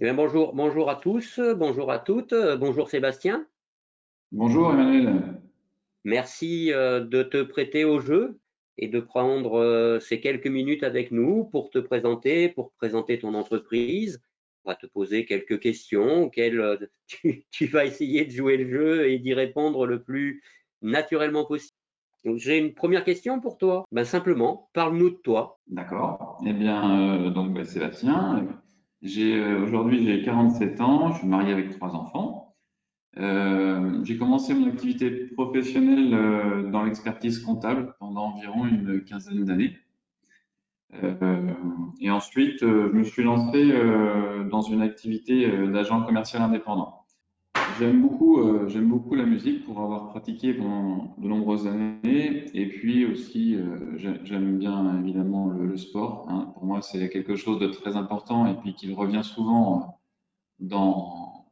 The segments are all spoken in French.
Eh bonjour, bonjour à tous, bonjour à toutes, bonjour Sébastien. Bonjour Emmanuel. Merci euh, de te prêter au jeu et de prendre euh, ces quelques minutes avec nous pour te présenter, pour présenter ton entreprise. On va te poser quelques questions auxquelles euh, tu, vas essayer de jouer le jeu et d'y répondre le plus naturellement possible. J'ai une première question pour toi. Ben, simplement, parle-nous de toi. D'accord. Eh bien, donc ben, Sébastien, aujourd'hui j'ai 47 ans, je suis marié avec trois enfants. Euh, j'ai commencé mon activité professionnelle euh, dans l'expertise comptable pendant environ une quinzaine d'années. Euh, et ensuite, je me suis lancé dans une activité d'agent commercial indépendant. J'aime beaucoup, j'aime beaucoup la musique pour avoir pratiqué pendant de nombreuses années. Et puis aussi, j'aime bien évidemment le, sport. Hein. Pour moi, c'est quelque chose de très important et puis qu'il revient souvent dans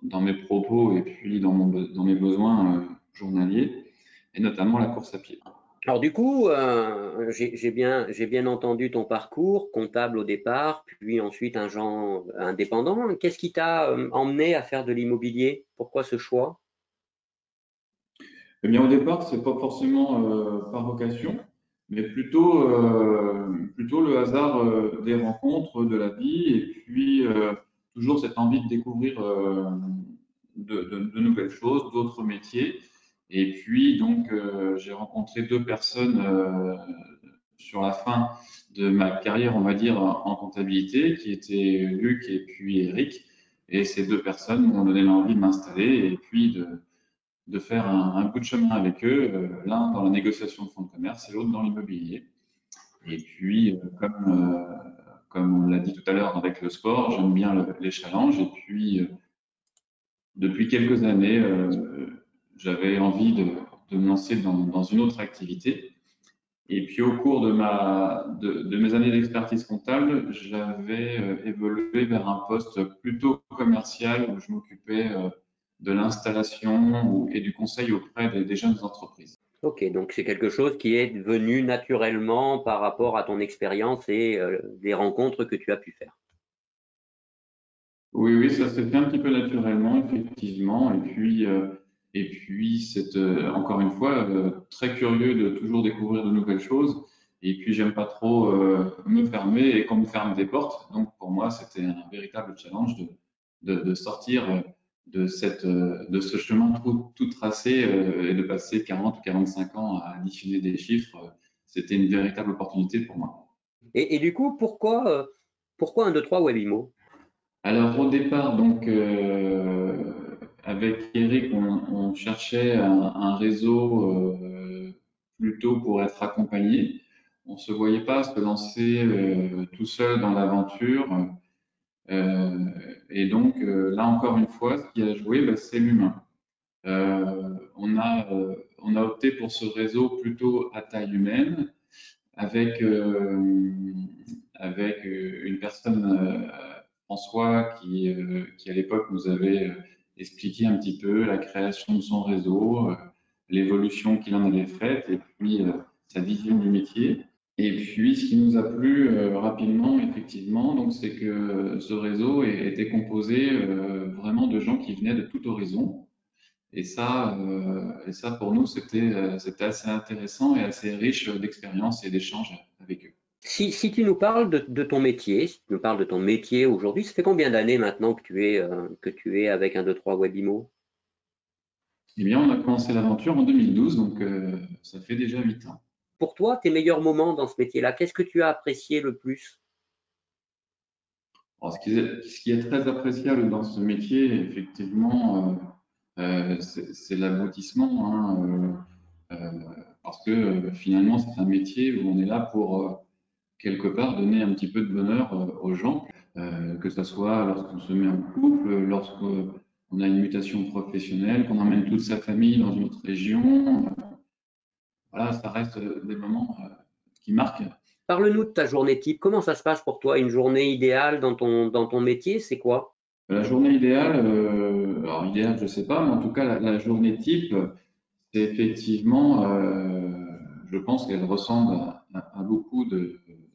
dans mes propos et puis dans, mon, dans mes besoins euh, journaliers, et notamment la course à pied. Alors du coup, euh, j'ai bien, bien entendu ton parcours, comptable au départ, puis ensuite un genre indépendant. Qu'est-ce qui t'a euh, emmené à faire de l'immobilier? Pourquoi ce choix? Eh bien, au départ, c'est pas forcément par vocation, mais plutôt, plutôt le hasard des rencontres, de la vie, et puis toujours cette envie de découvrir euh, de, nouvelles choses, d'autres métiers. Et puis, donc, euh, j'ai rencontré deux personnes euh, sur la fin de ma carrière, on va dire, en comptabilité, qui étaient Luc et puis Eric. Et ces deux personnes m'ont donné l'envie de m'installer et puis de, de faire un, bout de chemin avec eux, l'un dans la négociation de fonds de commerce et l'autre dans l'immobilier. Et puis, comme comme on l'a dit tout à l'heure avec le sport, j'aime bien les challenges. Et puis, euh, depuis quelques années, euh, j'avais envie de, me lancer dans, une autre activité. Et puis, au cours de, ma, de, mes années d'expertise comptable, j'avais euh, évolué vers un poste plutôt commercial où je m'occupais de l'installation et du conseil auprès des jeunes entreprises. Ok, donc c'est quelque chose qui est venu naturellement par rapport à ton expérience et euh, des rencontres que tu as pu faire. Oui, oui, ça s'est fait un petit peu naturellement, effectivement. Et puis, euh, et puis c'est euh, encore une fois très curieux de toujours découvrir de nouvelles choses. Et puis, j'aime pas trop me fermer et qu'on me ferme des portes. Donc, pour moi, c'était un véritable challenge de, de sortir de, cette, euh, de ce chemin tout, tout tracé euh, et de passer 40 ou 45 ans à additionner des chiffres, euh, c'était une véritable opportunité pour moi. Et, du coup, pourquoi, pourquoi 1, 2, 3 Webimo Alors au départ, donc avec Eric, on, cherchait un, réseau plutôt pour être accompagné. On ne se voyait pas se lancer tout seul dans l'aventure. Euh, et donc, euh, là encore une fois, ce qui a joué, bah, c'est l'humain. Euh, on, a, on a opté pour ce réseau plutôt à taille humaine, avec, avec une personne, François, qui, qui à l'époque nous avait expliqué un petit peu la création de son réseau, l'évolution qu'il en avait faite et puis sa vision du métier. Et puis, ce qui nous a plu euh, rapidement, effectivement, donc, c'est que ce réseau était composé euh, vraiment de gens qui venaient de tout horizon. Et ça, euh, et ça pour nous, c'était c'était assez intéressant et assez riche d'expériences et d'échanges avec eux. Si, si, tu nous parles de, de, ton métier, si tu nous parles de ton métier aujourd'hui, ça fait combien d'années maintenant que tu es, que tu es avec un, 2, 3 Webimo? Eh bien, on a commencé l'aventure en 2012, donc ça fait déjà 8 ans pour toi, tes meilleurs moments dans ce métier-là? Qu'est-ce que tu as apprécié le plus? Ce, qui est, très appréciable dans ce métier, effectivement, euh, euh, c'est l'aboutissement. Hein, euh, parce que finalement, c'est un métier où on est là pour quelque part donner un petit peu de bonheur aux gens, que ce soit lorsqu'on se met en couple, lorsqu'on a une mutation professionnelle, qu'on emmène toute sa famille dans une autre région, voilà, ça reste euh, des moments euh, qui marquent. Parle-nous de ta journée type. Comment ça se passe pour toi Une journée idéale dans ton, dans ton métier, c'est quoi? La journée idéale, euh, alors idéale, je ne sais pas, mais en tout cas, la, journée type, c'est effectivement, je pense qu'elle ressemble à, beaucoup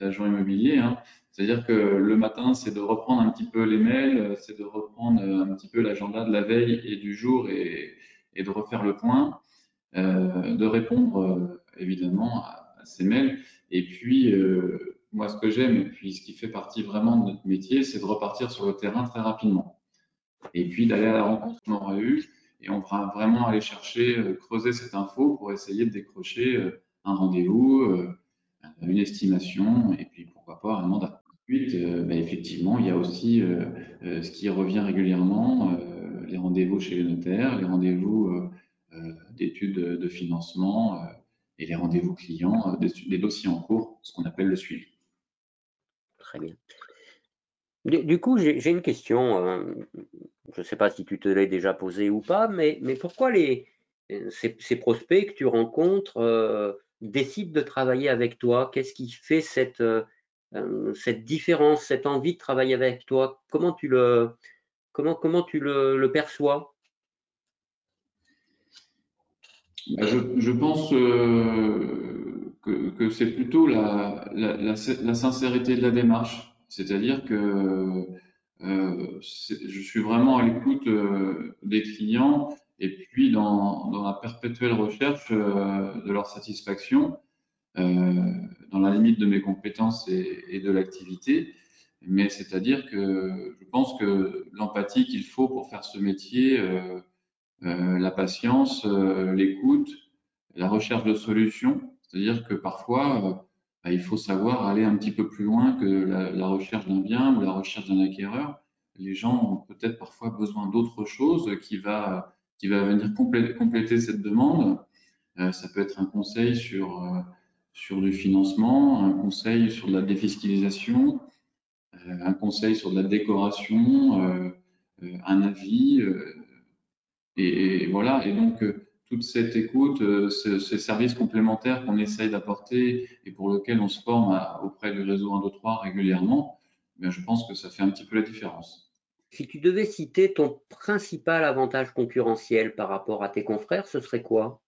d'agents immobiliers. Hein. C'est-à-dire que le matin, c'est de reprendre un petit peu les mails, c'est de reprendre un petit peu l'agenda de la veille et du jour et, de refaire le point, de répondre euh, évidemment à, ces mails. Et puis, euh, moi, ce que j'aime, et puis ce qui fait partie vraiment de notre métier, c'est de repartir sur le terrain très rapidement. Et puis d'aller à la rencontre qu'on aura eue et on va vraiment aller chercher, creuser cette info pour essayer de décrocher un rendez-vous, une estimation et puis pourquoi pas un mandat. Ensuite, euh, bah, effectivement, il y a aussi euh, euh, ce qui revient régulièrement, les rendez-vous chez les notaires, les rendez-vous d'études de financement et les rendez-vous clients des, dossiers en cours, ce qu'on appelle le suivi. Très bien. Du, coup, j'ai une question. je ne sais pas si tu te l'as déjà posée ou pas, mais, mais pourquoi les, ces, prospects que tu rencontres décident de travailler avec toi? Qu'est-ce qui fait cette, euh, cette différence, cette envie de travailler avec toi? Comment tu le, comment, comment tu le, perçois? Bah, je, pense euh, que, c'est plutôt la, la, sincérité de la démarche. C'est-à-dire que euh, je suis vraiment à l'écoute des clients et puis dans, dans la perpétuelle recherche de leur satisfaction. Euh, dans la limite de mes compétences et, de l'activité. Mais c'est-à-dire que je pense que l'empathie qu'il faut pour faire ce métier, euh, euh, la patience, l'écoute, la recherche de solutions, c'est-à-dire que parfois, bah, il faut savoir aller un petit peu plus loin que la, recherche d'un bien ou la recherche d'un acquéreur. Les gens ont peut-être parfois besoin d'autre chose qui va, qui va venir compléter, cette demande. ça peut être un conseil sur sur du financement, un conseil sur de la défiscalisation, euh, un conseil sur de la décoration, euh, euh, un avis. Et, voilà, et donc toute cette écoute, ces services complémentaires qu'on essaye d'apporter et pour lesquels on se forme auprès du réseau 1, 2, 3 régulièrement, ben, je pense que ça fait un petit peu la différence. Si tu devais citer ton principal avantage concurrentiel par rapport à tes confrères, ce serait quoi?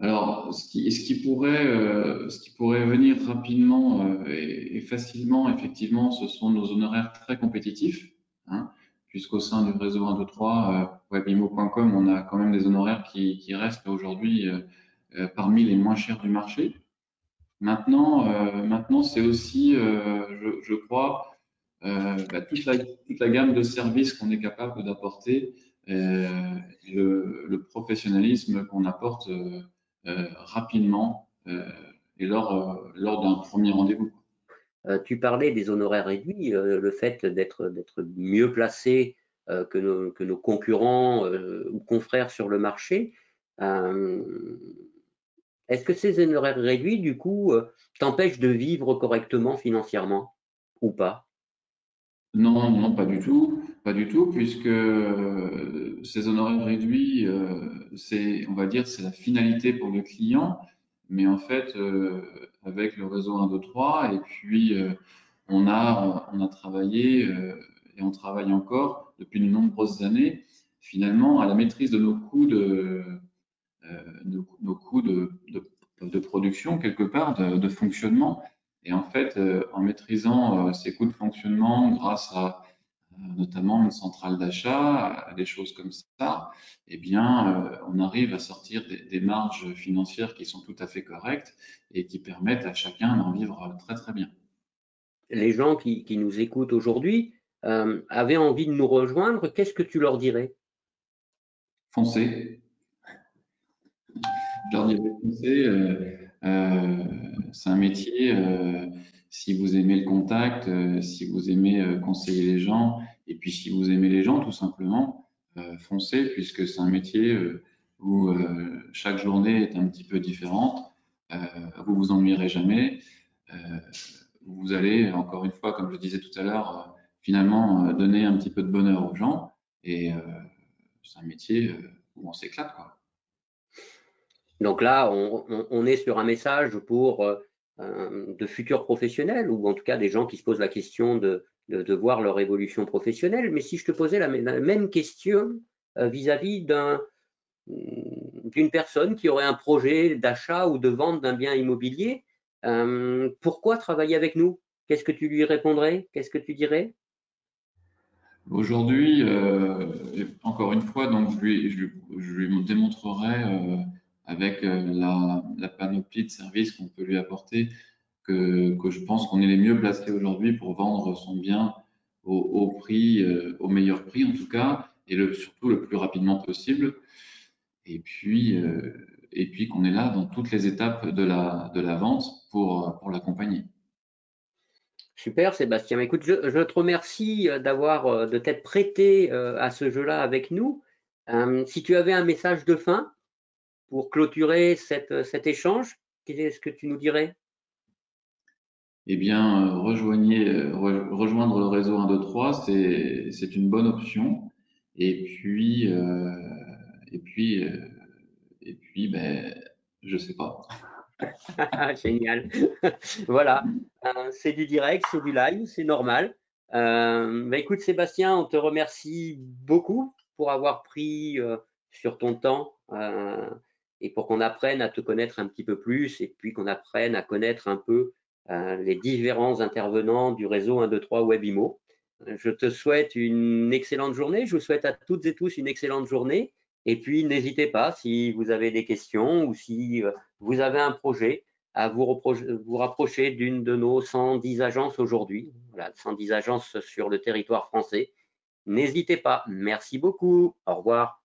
Alors, ce qui, ce qui, pourrait, euh, ce qui pourrait venir rapidement euh, et, facilement, effectivement, ce sont nos honoraires très compétitifs, hein, puisqu'au sein du réseau 1, 2, 3, euh, webimo.com, on a quand même des honoraires qui, restent aujourd'hui euh, parmi les moins chers du marché. Maintenant, maintenant c'est aussi, je, crois, bah, toute, la, gamme de services qu'on est capable d'apporter, le, le, professionnalisme qu'on apporte euh, rapidement euh, et lors, euh, lors d'un premier rendez-vous. Tu parlais des honoraires réduits, le fait d'être mieux placé que nos, que, nos, concurrents ou confrères sur le marché. Est-ce que ces honoraires réduits, du coup, t'empêchent de vivre correctement financièrement ou pas? Non, non, pas du tout. Pas du tout, puisque euh, ces honoraires réduits, euh, c'est, on va dire, c'est la finalité pour le client. Mais en fait, euh, avec le réseau 1, 2, 3, et puis on, a, on a travaillé et on travaille encore depuis de nombreuses années, finalement, à la maîtrise de nos coûts de, nos, coûts de, de, production, quelque part, de fonctionnement. Et en fait, en maîtrisant ces coûts de fonctionnement grâce à notamment une centrale d'achat, des choses comme ça, eh bien, euh, on arrive à sortir des, marges financières qui sont tout à fait correctes et qui permettent à chacun d'en vivre très très bien. Les gens qui, nous écoutent aujourd'hui euh, avaient envie de nous rejoindre, qu'est-ce que tu leur dirais? Foncez. Je leur dirais foncez. Euh, c'est un métier si vous aimez le contact, euh, si vous aimez euh, conseiller les gens, et puis si vous aimez les gens, tout simplement, euh, foncez, puisque c'est un métier où chaque journée est un petit peu différente. vous vous ennuierez jamais. vous allez, encore une fois, comme je disais tout à l'heure, finalement donner un petit peu de bonheur aux gens. Et c'est un métier où on s'éclate. Donc là, on, est sur un message pour de futurs professionnels, ou en tout cas des gens qui se posent la question de, de, voir leur évolution professionnelle. Mais si je te posais la, même question euh, vis-à-vis d'un d'une personne qui aurait un projet d'achat ou de vente d'un bien immobilier, pourquoi travailler avec nous? Qu'est-ce que tu lui répondrais? Qu'est-ce que tu dirais? Aujourd'hui, encore une fois, donc je lui, je, lui démontrerai avec la, la, panoplie de services qu'on peut lui apporter que, je pense qu'on est les mieux placés aujourd'hui pour vendre son bien au, euh, meilleur prix en tout cas, et surtout le plus rapidement possible. Et puis, euh, et puis qu'on est là dans toutes les étapes de la, vente pour, l'accompagner. Super Sébastien. Écoute, je, te remercie euh, d'avoir de t'être prêté à ce jeu-là avec nous. si tu avais un message de fin pour clôturer cette, cet échange, qu'est-ce que tu nous dirais? Eh bien, euh, rejoignez, euh, rejoindre le réseau 1, 2, 3, c'est une bonne option. Et puis, euh, et puis, et puis, ben, je sais pas. Génial. voilà, c'est du direct, c'est du live, c'est normal. Ben, écoute, Sébastien, on te remercie beaucoup pour avoir pris sur ton temps et pour qu'on apprenne à te connaître un petit peu plus et puis qu'on apprenne à connaître un peu euh, les différents intervenants du réseau 1, 2, 3 Webimo. Je te souhaite une excellente journée. Je vous souhaite à toutes et tous une excellente journée. Et puis, n'hésitez pas, si vous avez des questions ou si euh, vous avez un projet, à vous, vous rapprocher d'une de nos 110 agences aujourd'hui. Voilà, 110 agences sur le territoire français. N'hésitez pas. Merci beaucoup. Au revoir.